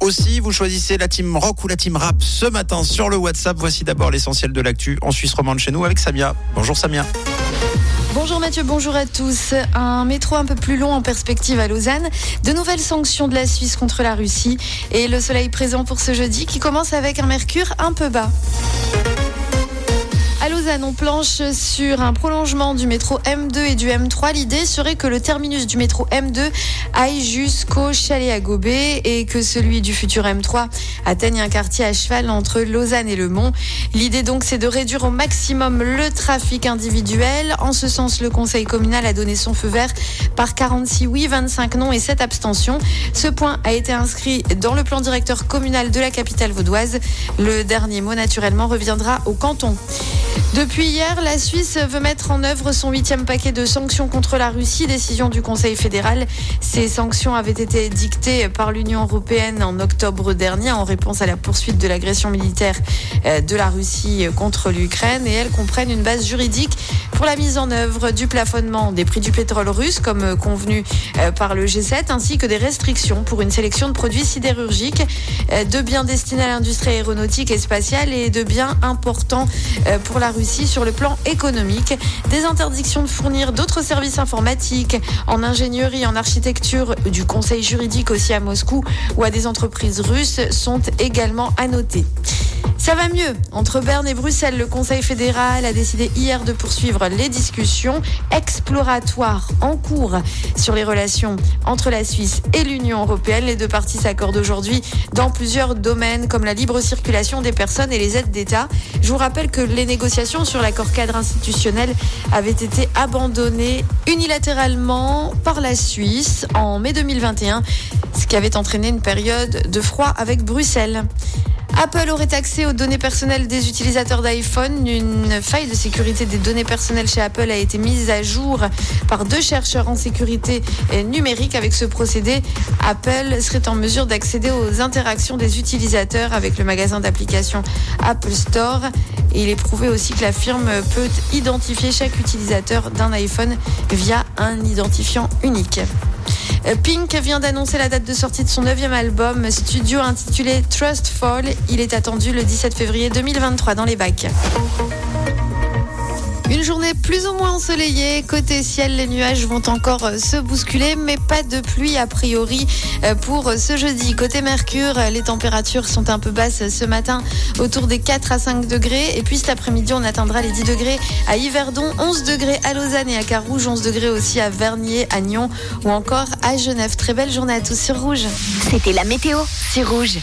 Aussi, vous choisissez la team rock ou la team rap ce matin sur le WhatsApp. Voici d'abord l'essentiel de l'actu en Suisse romande chez nous avec Samia. Bonjour Samia. Bonjour Mathieu, bonjour à tous. Un métro un peu plus long en perspective à Lausanne. De nouvelles sanctions de la Suisse contre la Russie. Et le soleil présent pour ce jeudi qui commence avec un mercure un peu bas. À Lausanne, on planche sur un prolongement du métro M2 et du M3. L'idée serait que le terminus du métro M2 aille jusqu'au chalet à Gobet et que celui du futur M3 atteigne un quartier à cheval entre Lausanne et Le Mont. L'idée donc, c'est de réduire au maximum le trafic individuel. En ce sens, le conseil communal a donné son feu vert par 46 oui, 25 non et 7 abstentions. Ce point a été inscrit dans le plan directeur communal de la capitale vaudoise. Le dernier mot, naturellement, reviendra au canton. Depuis hier, la Suisse veut mettre en œuvre son huitième paquet de sanctions contre la Russie, décision du Conseil fédéral. Ces sanctions avaient été dictées par l'Union européenne en octobre dernier en réponse à la poursuite de l'agression militaire euh, de la Russie contre l'Ukraine et elles comprennent une base juridique pour la mise en œuvre du plafonnement des prix du pétrole russe comme convenu euh, par le G7 ainsi que des restrictions pour une sélection de produits sidérurgiques, euh, de biens destinés à l'industrie aéronautique et spatiale et de biens importants pour la Russie sur le plan économique. Des interdictions de fournir d'autres services informatiques en ingénierie, en architecture, du conseil juridique aussi à Moscou ou à des entreprises russes sont également à noter. Ça va mieux. Entre Berne et Bruxelles, le Conseil fédéral a décidé hier de poursuivre les discussions exploratoires en cours sur les relations entre la Suisse et l'Union européenne. Les deux parties s'accordent aujourd'hui dans plusieurs domaines comme la libre circulation des personnes et les aides d'État. Je vous rappelle que les négociations sur l'accord cadre institutionnel avaient été abandonnées unilatéralement par la Suisse en mai 2021, ce qui avait entraîné une période de froid avec Bruxelles. Apple aurait accès aux données personnelles des utilisateurs d'iPhone. Une faille de sécurité des données personnelles chez Apple a été mise à jour par deux chercheurs en sécurité numérique. Avec ce procédé, Apple serait en mesure d'accéder aux interactions des utilisateurs avec le magasin d'applications Apple Store. Il est prouvé aussi que la firme peut identifier chaque utilisateur d'un iPhone via un identifiant unique. Pink vient d'annoncer la date de sortie de son neuvième album studio intitulé Trust Fall. Il est attendu le 17 février 2023 dans les bacs. Une journée plus ou moins ensoleillée. Côté ciel, les nuages vont encore se bousculer, mais pas de pluie a priori euh, pour ce jeudi. Côté Mercure, les températures sont un peu basses ce matin, autour des 4 à 5 degrés. Et puis cet après-midi, on atteindra les 10 degrés à Yverdon, 11 degrés à Lausanne et à Carouge, 11 degrés aussi à Vernier, à Nyon ou encore à Genève. Très belle journée à tous sur Rouge. C'était la météo sur Rouge.